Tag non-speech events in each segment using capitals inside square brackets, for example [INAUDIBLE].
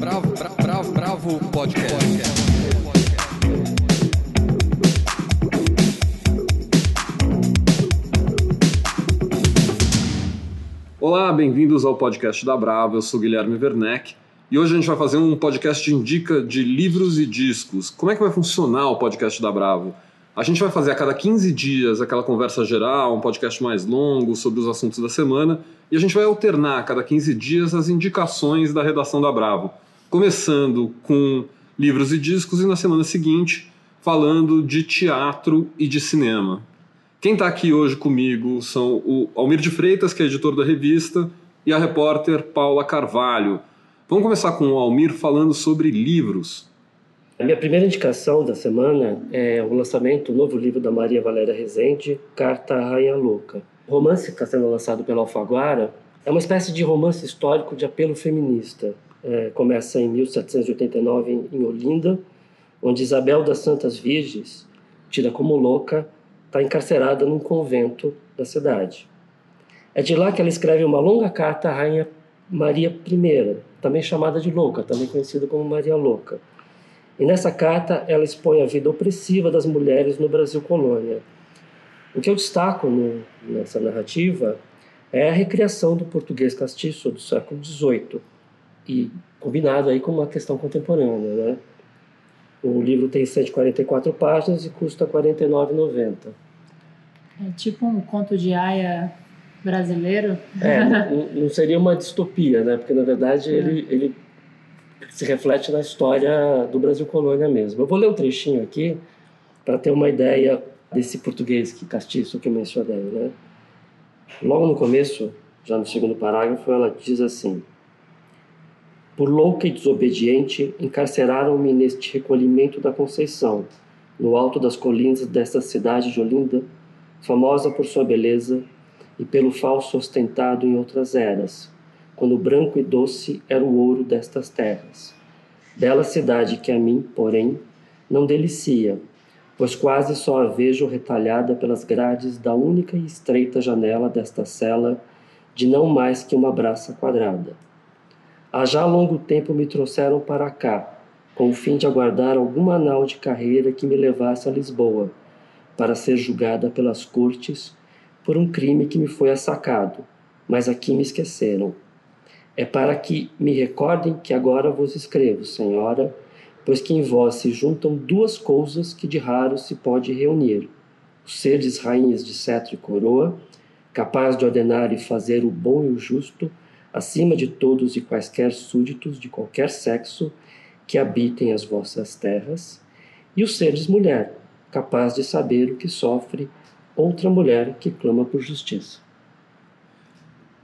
Bravo, bravo, bravo, bravo podcast. Olá, bem-vindos ao podcast da Bravo. Eu sou Guilherme Werneck e hoje a gente vai fazer um podcast de indica de livros e discos. Como é que vai funcionar o podcast da Bravo? A gente vai fazer a cada 15 dias aquela conversa geral, um podcast mais longo sobre os assuntos da semana, e a gente vai alternar a cada 15 dias as indicações da redação da Bravo, começando com livros e discos e na semana seguinte falando de teatro e de cinema. Quem está aqui hoje comigo são o Almir de Freitas, que é editor da revista, e a repórter Paula Carvalho. Vamos começar com o Almir falando sobre livros. A minha primeira indicação da semana é o lançamento do novo livro da Maria Valéria Rezende, Carta à Rainha Louca. O romance que está sendo lançado pela Alfaguara é uma espécie de romance histórico de apelo feminista. É, começa em 1789 em, em Olinda, onde Isabel das Santas Virgens, tida como louca, está encarcerada num convento da cidade. É de lá que ela escreve uma longa carta à Rainha Maria I, também chamada de Louca, também conhecida como Maria Louca e nessa carta ela expõe a vida opressiva das mulheres no Brasil colônia. O que eu destaco no, nessa narrativa é a recriação do português castiço do século XVIII e combinado aí com uma questão contemporânea, né? O livro tem 144 páginas e custa R$ 49,90. É tipo um conto de aia brasileiro? É, [LAUGHS] não, não seria uma distopia, né? Porque na verdade é. ele, ele se reflete na história do Brasil colônia mesmo. Eu vou ler um trechinho aqui para ter uma ideia desse português que castiço que eu mencionei, né? Logo no começo, já no segundo parágrafo, ela diz assim: Por louca e desobediente, encarceraram-me neste recolhimento da Conceição, no alto das colinas desta cidade de Olinda, famosa por sua beleza e pelo falso ostentado em outras eras, quando branco e doce era o ouro destas terras. Bela cidade que a mim, porém, não delicia, pois quase só a vejo retalhada pelas grades da única e estreita janela desta cela, de não mais que uma braça quadrada. Há já longo tempo me trouxeram para cá, com o fim de aguardar alguma anal de carreira que me levasse a Lisboa, para ser julgada pelas cortes por um crime que me foi assacado, mas aqui me esqueceram. É para que me recordem que agora vos escrevo, Senhora, pois que em vós se juntam duas coisas que de raro se pode reunir: os seres rainhas de cetro e coroa, capaz de ordenar e fazer o bom e o justo, acima de todos e quaisquer súditos de qualquer sexo que habitem as vossas terras, e os seres mulher, capaz de saber o que sofre outra mulher que clama por justiça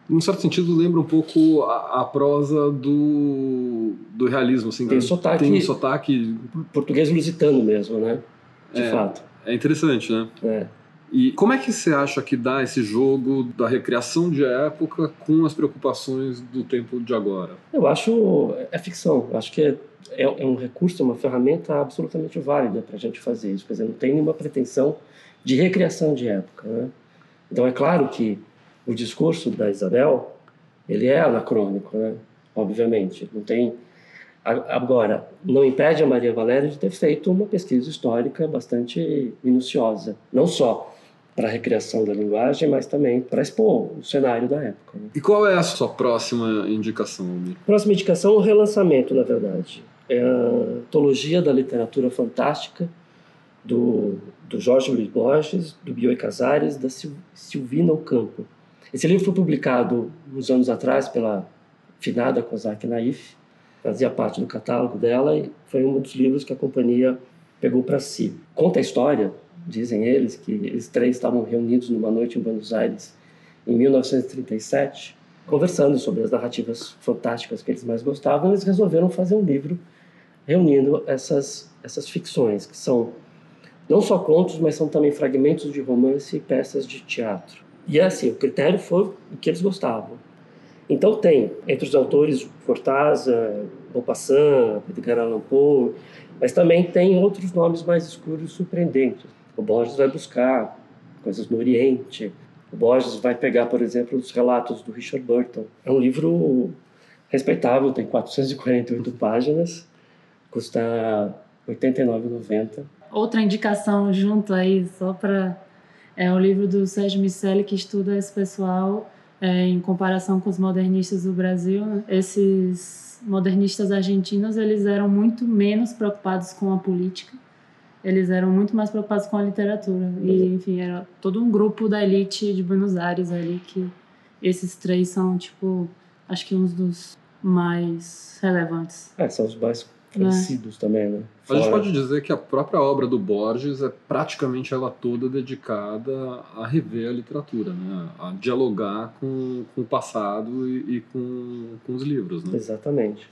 num certo sentido, lembra um pouco a, a prosa do, do realismo. Assim, tem, sotaque, tem um sotaque. Português lusitano mesmo, né? De é, fato. É interessante, né? É. E como é que você acha que dá esse jogo da recriação de época com as preocupações do tempo de agora? Eu acho. É ficção. Eu acho que é, é, é um recurso, uma ferramenta absolutamente válida para a gente fazer isso. Quer dizer, não tem nenhuma pretensão de recriação de época, né? Então é claro que o discurso da Isabel ele é anacrônico, né? Obviamente, não tem agora não impede a Maria Valéria de ter feito uma pesquisa histórica bastante minuciosa, não só para a recriação da linguagem, mas também para expor o cenário da época. Né? E qual é a sua próxima indicação, Almir? Próxima indicação é o relançamento, na verdade. É a antologia da literatura fantástica do, do Jorge Luiz Borges, do Bioy Casares, da Silvina Ocampo. Esse livro foi publicado uns anos atrás pela finada Kozak Naif, fazia parte do catálogo dela e foi um dos livros que a companhia pegou para si. Conta a história, dizem eles, que eles três estavam reunidos numa noite em Buenos Aires em 1937, conversando sobre as narrativas fantásticas que eles mais gostavam, eles resolveram fazer um livro reunindo essas, essas ficções, que são não só contos, mas são também fragmentos de romance e peças de teatro. E assim, o critério foi o que eles gostavam. Então tem, entre os autores, Cortázar, Maupassant, Edgar Allan Poe, mas também tem outros nomes mais escuros e surpreendentes. O Borges vai buscar coisas no Oriente. O Borges vai pegar, por exemplo, os relatos do Richard Burton. É um livro respeitável, tem 448 páginas, custa R$ 89,90. Outra indicação junto aí, só para. É o livro do Sérgio Miceli, que estuda esse pessoal é, em comparação com os modernistas do Brasil. né? Esses modernistas argentinos, eles eram muito menos preocupados com a política, eles eram muito mais preocupados com a literatura. E, enfim, era todo um grupo da elite de Buenos Aires ali, que esses três são, tipo, acho que uns dos mais relevantes. É, são os mais conhecidos também, né? A gente Fora- pode dizer que a própria obra do Borges é praticamente ela toda dedicada a rever a literatura, né? a dialogar com, com o passado e, e com, com os livros. Né? Exatamente.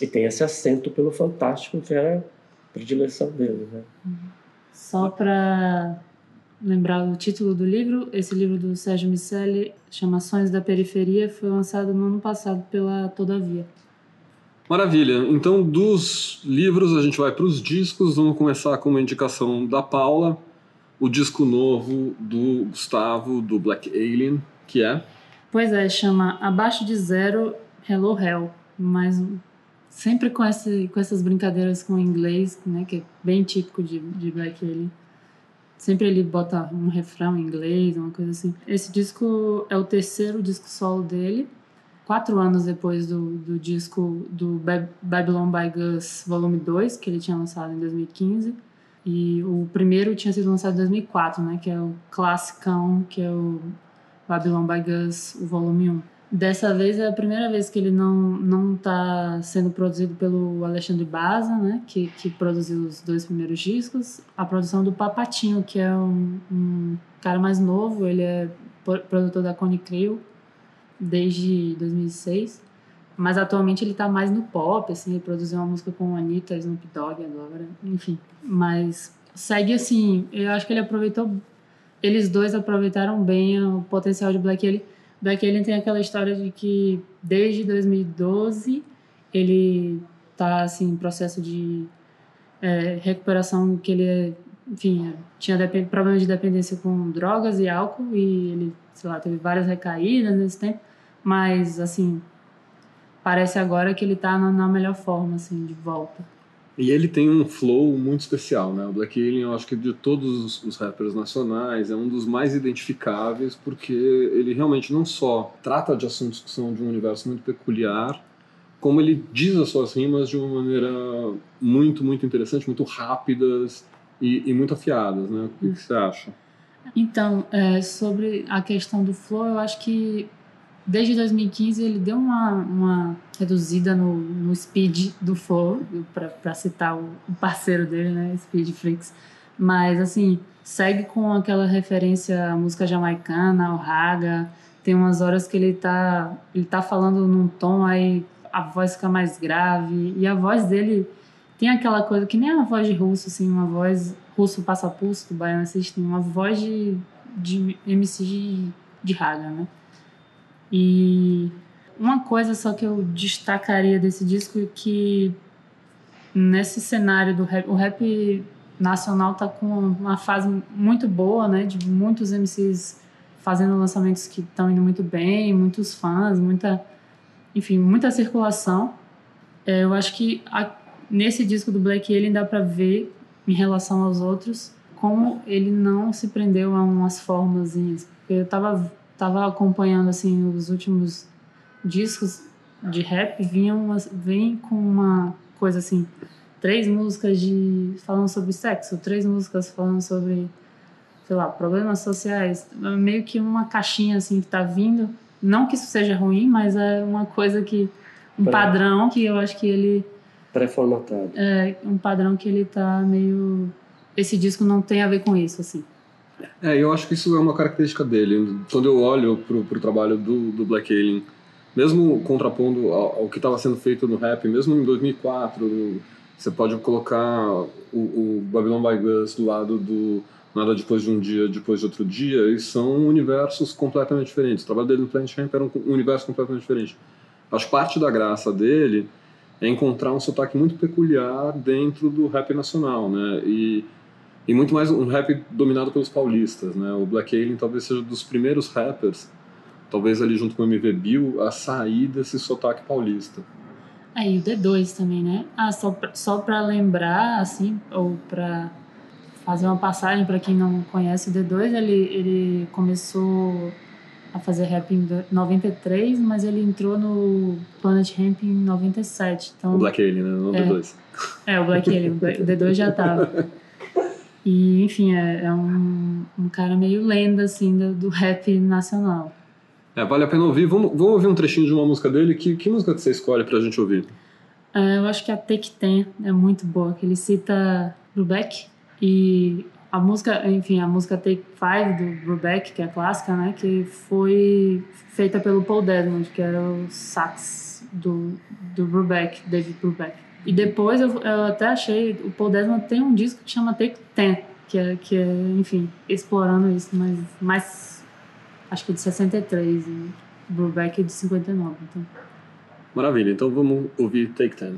E tem esse acento pelo fantástico, que é predileção dele, né? Só para lembrar o título do livro, esse livro do Sérgio Miceli, chama Sonhos da Periferia, foi lançado no ano passado pela Todavia. Maravilha. Então, dos livros, a gente vai para os discos. Vamos começar com uma indicação da Paula, o disco novo do Gustavo, do Black Alien, que é. Pois é, chama Abaixo de Zero, Hello Hell. Mas um- sempre com, esse, com essas brincadeiras com o inglês, né, que é bem típico de, de Black Alien. Sempre ele bota um refrão em inglês, uma coisa assim. Esse disco é o terceiro disco solo dele, quatro anos depois do, do disco do Ba- Babylon by Gus Volume 2, que ele tinha lançado em 2015. E o primeiro tinha sido lançado em 2004, né, que é o classicão, que é o Babylon by Gus, o volume 1. Dessa vez é a primeira vez que ele não não está sendo produzido pelo Alexandre Baza, né, que, que produziu os dois primeiros discos. A produção do Papatinho, que é um, um cara mais novo, ele é pro- produtor da Cone Crew desde 2006. Mas atualmente ele tá mais no pop, assim, ele produziu uma música com a Anitta, Snoop Dogg agora, enfim. Mas segue assim, eu acho que ele aproveitou eles dois aproveitaram bem o potencial de Black Alien. Black Alien tem aquela história de que desde 2012 ele tá assim em processo de é, recuperação que ele enfim tinha depen- problemas de dependência com drogas e álcool e ele sei lá teve várias recaídas nesse tempo mas assim parece agora que ele tá na, na melhor forma assim de volta E ele tem um flow muito especial, né? O Black Alien, eu acho que de todos os, rappers nacionais, é um dos mais identificáveis, porque ele realmente não só trata de assuntos que são de um universo muito peculiar, como ele diz as suas rimas de uma maneira muito, muito interessante, muito rápidas e, e muito afiadas, né? O que, que você acha? Então, é, sobre a questão do flow, eu acho que desde 2015 ele deu uma, uma reduzida no, no speed do flow, para citar o, o parceiro dele, né, Speed Freaks. Mas, assim, segue com aquela referência à música jamaicana, ao raga. Tem umas horas que ele tá, ele tá falando num tom, aí a voz fica mais grave. E a voz dele tem aquela coisa que nem a voz de russo, assim, uma voz russo passa pulso do Baiano System, uma voz de, de MC de, de raga, né? E uma coisa só que eu destacaria desse disco é que nesse cenário do rap, o rap nacional tá com uma fase muito boa, né? De muitos MCs fazendo lançamentos que estão indo muito bem, muitos fãs, muita, enfim, muita circulação. É, eu acho que a, nesse disco do Black Alien dá para ver em relação aos outros como ele não se prendeu a umas formazinhas. Eu tava tava acompanhando assim os últimos discos de rap vinham umas- vem com uma coisa assim três músicas de falando sobre sexo três músicas falando sobre sei lá problemas sociais meio que uma caixinha assim que tá vindo não que isso seja ruim mas é uma coisa que um padrão que eu acho que ele Pré-formatado. é um padrão que ele tá meio esse disco não tem a ver com isso assim É, eu acho que isso é uma característica dele. Quando eu olho pro, pro trabalho do, do Black Alien, mesmo contrapondo ao, ao que estava sendo feito no rap, mesmo em 2004, você pode colocar o, o Babylon by Gus do lado do Nada Depois de um Dia, Depois de Outro Dia, e são universos completamente diferentes. O trabalho dele no Planet Hemp era um, universo completamente diferente. Acho parte da graça dele é encontrar um sotaque muito peculiar dentro do rap nacional, né? E e muito mais um rap dominado pelos paulistas, né? O Black Alien talvez seja dos primeiros rappers talvez ali junto com o MV Bill, a sair desse sotaque paulista. Aí o D2 também, né? Ah, só pra, só para lembrar, assim, ou para fazer uma passagem para quem não conhece o D2, ele, ele começou a fazer rap em 93, mas ele entrou no Planet Ramp em 97. Então, o Black Alien, né? Não é, D2. É, o Black Alien, o D2 já tava. [LAUGHS] E, enfim, é, é um, um, cara meio lenda, assim, do, do, rap nacional. É, vale a pena ouvir. Vamos, vamos ouvir um trechinho de uma música dele. Que, que música que você escolhe pra gente ouvir? É, eu acho que a Take Ten é muito boa, que ele cita Brubeck e a música, enfim, a música Take Five do Brubeck, que é clássica, né, que foi feita pelo Paul Desmond, que era o sax do, do Brubeck, David Brubeck. E depois eu, eu até achei, o Paul Desmond tem um disco que chama Take Ten, que é, que é enfim, explorando isso, mas mais, acho que é de 63 e o Brubeck é de 59, então... Maravilha, então vamos ouvir Take Ten.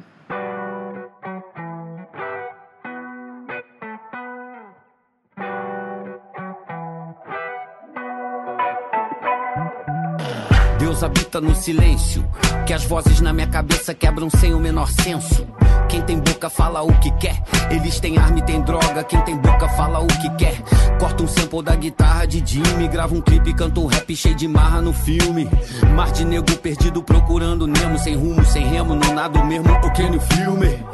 No silêncio, que as vozes na minha cabeça quebram sem o menor senso. Quem tem boca fala o que quer. Eles têm arma e tem droga. Quem tem boca fala o que quer. Corta um sample da guitarra de Jimmy. Grava um clipe, canta um rap cheio de marra no filme. Mar de nego perdido procurando Nemo. Sem rumo, sem remo, não nada mesmo. O que no filme?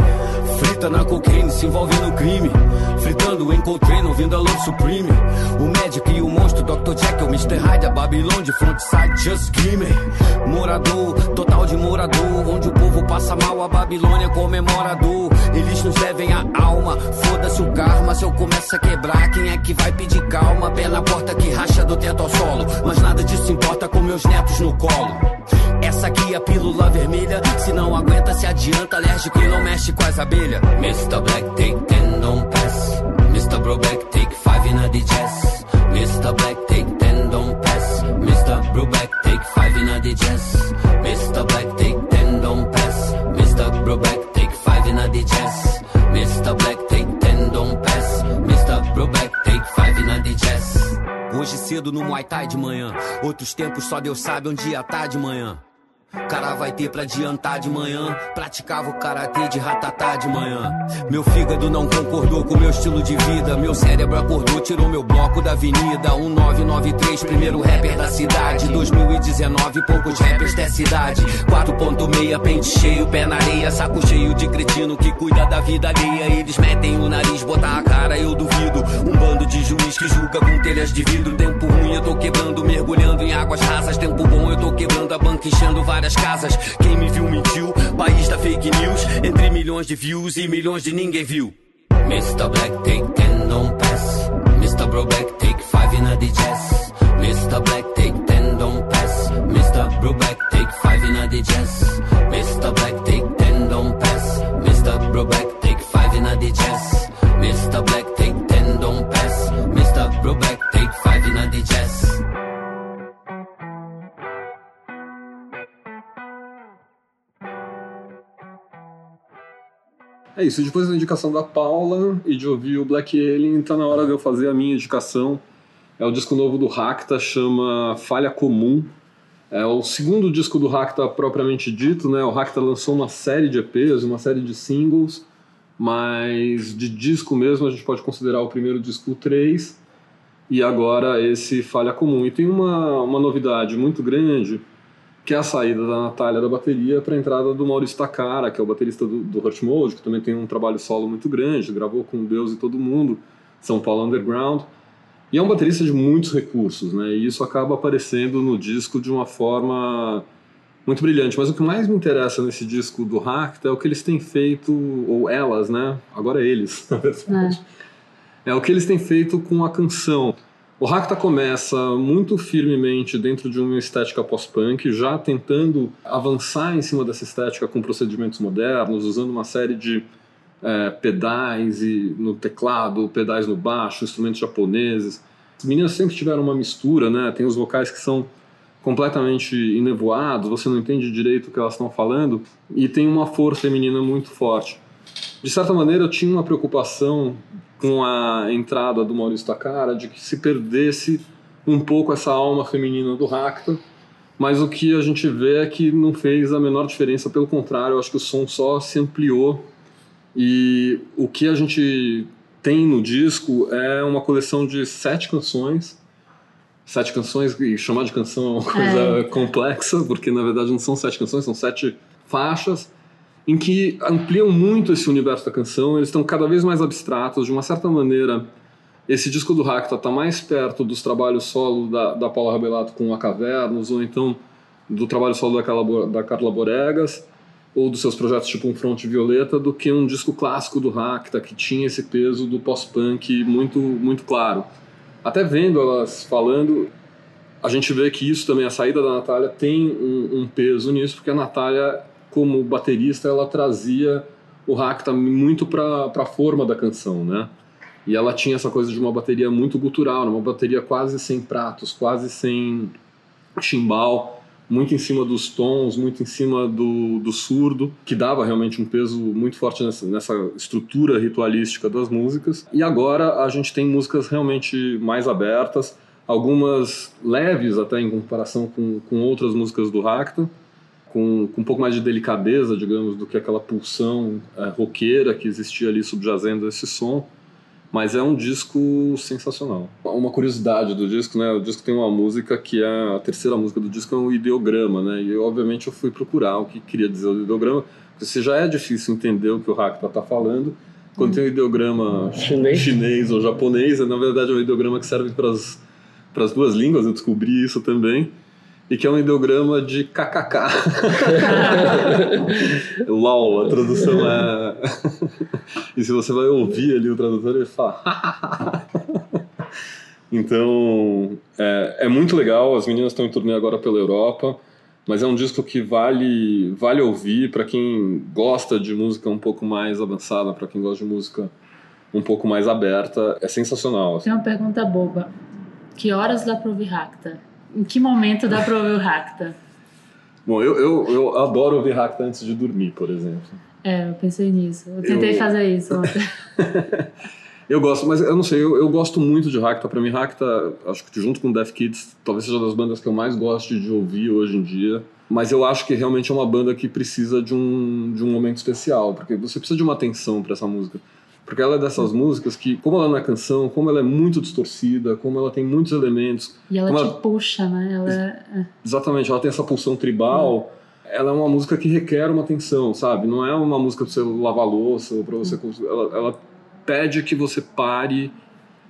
Frita na cocaine, se envolve no crime. Fritando em Coltrane, ouvindo a Love Supreme. O médico e o monstro, Dr. Jekyll, Mr. Hyde, a Babylon de frontside, just screaming. Morador, total de morador. Onde o povo passa mal, a Babilônia comemorador. Eles nos devem a alma, foda-se o karma. Se eu começo a quebrar, quem é que vai pedir calma? Pé na porta que racha do teto ao solo. Mas nada disso importa com meus netos no colo. Essa aqui é a pílula vermelha. Se não aguenta, se adianta. Alérgico e não mexe com as abelhas. Mr. Black, take ten, don't pass. Mr. Broback, take five in the jazz. Mr. Black, take ten, don't pass. Mr. Broback, take five in the jazz. Mr. Black, take ten, don't pass. Mr. Broback, take five in the jazz. Mr. Black, take ten, don't pass. Mr. Broback, take five in the jazz. Hoje cedo no Muay Thai de manhã. Outros tempos só Deus sabe onde ia tá de manhã. Cara vai ter pra adiantar de manhã. Praticava o karatê de ratatá de manhã. Meu fígado não concordou com meu estilo de vida. Meu cérebro acordou, tirou meu bloco da avenida. 1993, primeiro rapper da cidade. 2019, poucos rappers dessa idade. 4.6, pente cheio, pé na areia. Saco cheio de cretino que cuida da vida alheia. Eles metem o nariz, botar a cara, eu duvido. Um bando de juiz que julga com telhas de vidro. Tempo ruim, eu tô quebrando, mergulhando em águas rasas. Tempo bom, eu tô quebrando a banca, enchendo várias várias casas. Quem me viu mentiu. País da fake news. Entre milhões de views e milhões de ninguém viu. Mr. Black, take ten, don't pass. Mr. Bro Black, take five in a jazz. Mr. Black, take ten, don't pass. Mr. Bro Black, take five in a jazz. Mr. Black, take ten, don't pass. Mr. Bro Black, take five in a jazz. Mr. Black, É isso, depois da indicação da Paula e de ouvir o Black Alien, tá na hora de eu fazer a minha indicação. É o disco novo do Racta, chama Falha Comum. É o segundo disco do Racta propriamente dito, né? O Racta lançou uma série de EPs, uma série de singles, mas de disco mesmo a gente pode considerar o primeiro disco 3 e agora esse Falha Comum. E tem uma, uma novidade muito grande, que é a saída da Natália da bateria para a entrada do Maurício Takara, que é o baterista do, do Hurt Mode, que também tem um trabalho solo muito grande, gravou com Deus e Todo Mundo, São Paulo Underground, e é um baterista de muitos recursos, né? E isso acaba aparecendo no disco de uma forma muito brilhante. Mas o que mais me interessa nesse disco do Racta é o que eles têm feito, ou elas, né? Agora é eles, [LAUGHS] na verdade. É. é o que eles têm feito com a canção. O Racta começa muito firmemente dentro de uma estética pós-punk, já tentando avançar em cima dessa estética com procedimentos modernos, usando uma série de é, pedais e no teclado, pedais no baixo, instrumentos japoneses. As meninas sempre tiveram uma mistura, né? Tem os vocais que são completamente enevoados, você não entende direito o que elas estão falando, e tem uma força feminina muito forte. De certa maneira, eu tinha uma preocupação com a entrada do Maurício Takara de que se perdesse um pouco essa alma feminina do Racta, mas o que a gente vê é que não fez a menor diferença, pelo contrário, eu acho que o som só se ampliou e o que a gente tem no disco é uma coleção de sete canções. Sete canções, e chamar de canção é uma coisa É. complexa, porque na verdade não são sete canções, são sete faixas, em que ampliam muito esse universo da canção, eles estão cada vez mais abstratos, de uma certa maneira. Esse disco do Racta está mais perto dos trabalhos solo da, da Paula Rabelato com a Cavernos, ou então do trabalho solo da Carla, da Carla Boregas, ou dos seus projetos tipo um Fronte Violeta, do que um disco clássico do Racta, que tinha esse peso do pós-punk muito, muito claro. Até vendo elas falando, a gente vê que isso também, a saída da Natália, tem um, um peso nisso, porque a Natália, como baterista, ela trazia o Racta muito para a forma da canção, né? E ela tinha essa coisa de uma bateria muito gutural, uma bateria quase sem pratos, quase sem chimbal, muito em cima dos tons, muito em cima do, do surdo, que dava realmente um peso muito forte nessa, nessa estrutura ritualística das músicas. E agora a gente tem músicas realmente mais abertas, algumas leves até em comparação com, com outras músicas do Racta, com, com um pouco mais de delicadeza, digamos, do que aquela pulsão é, roqueira que existia ali subjazendo esse som. Mas é um disco sensacional. Uma curiosidade do disco, né? O disco tem uma música que é a terceira música do disco é um ideograma, né? E obviamente eu fui procurar o que queria dizer o ideograma, porque se já é difícil entender o que o Rakta está falando, quando tem um ideograma Chinês. chinês ou japonês, na verdade é um ideograma que serve para as duas línguas, eu descobri isso também. E que é um ideograma de kkk. [LAUGHS] LOL, a tradução é. [LAUGHS] e se você vai ouvir ali o tradutor, ele fala. então, é, é muito legal. As meninas estão em turnê agora pela Europa. Mas é um disco que vale, vale ouvir para quem gosta de música um pouco mais avançada, para quem gosta de música um pouco mais aberta. É sensacional. assim. Tem uma pergunta boba. Que horas dá pra ouvir Racta? Em que momento dá pra ouvir o Racta? Bom, eu, eu, eu adoro ouvir Racta antes de dormir, por exemplo. É, eu pensei nisso. Eu tentei Eu- fazer isso [LAUGHS] ontem. Eu gosto, mas eu não sei, eu, eu gosto muito de Racta. Pra mim, Racta, acho que junto com Death Kids, talvez seja das bandas que eu mais gosto de ouvir hoje em dia. Mas eu acho que realmente é uma banda que precisa de um, de um momento especial, porque você precisa de uma atenção pra essa música. Porque ela é dessas músicas que, como ela é canção, como ela é muito distorcida, como ela tem muitos elementos, E ela te ela- puxa, né? Ela é- Exatamente, ela tem essa pulsão tribal. Ela é uma música que requer uma atenção, sabe? Não é uma música pra você lavar louça ou pra você. Ela, ela pede que você pare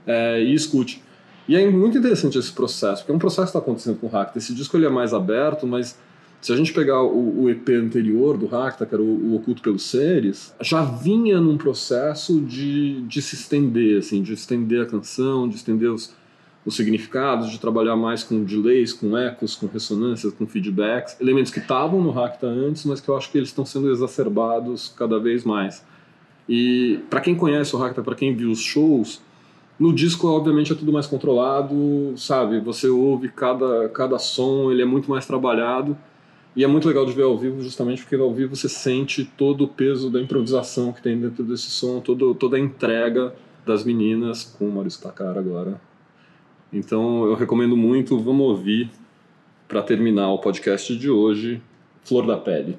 é, e escute. E é muito interessante esse processo, porque é um processo que está acontecendo com o Racta. Esse disco ele é mais aberto, mas se a gente pegar o, o EP anterior do era o, o Oculto pelos Seres, já vinha num processo de, de se estender, assim, de estender a canção, de estender os, os significados, de trabalhar mais com delays, com ecos, com ressonâncias, com feedbacks, elementos que estavam no Racta antes, mas que eu acho que eles estão sendo exacerbados cada vez mais. E para quem conhece o Racta, para quem viu os shows, no disco obviamente é tudo mais controlado, sabe? Você ouve cada, cada som, ele é muito mais trabalhado. E é muito legal de ver ao vivo, justamente porque ao vivo você sente todo o peso da improvisação que tem dentro desse som, todo, toda a entrega das meninas, com o Maurício Takara agora. Então eu recomendo muito, vamos ouvir para terminar o podcast de hoje, Flor da Pele.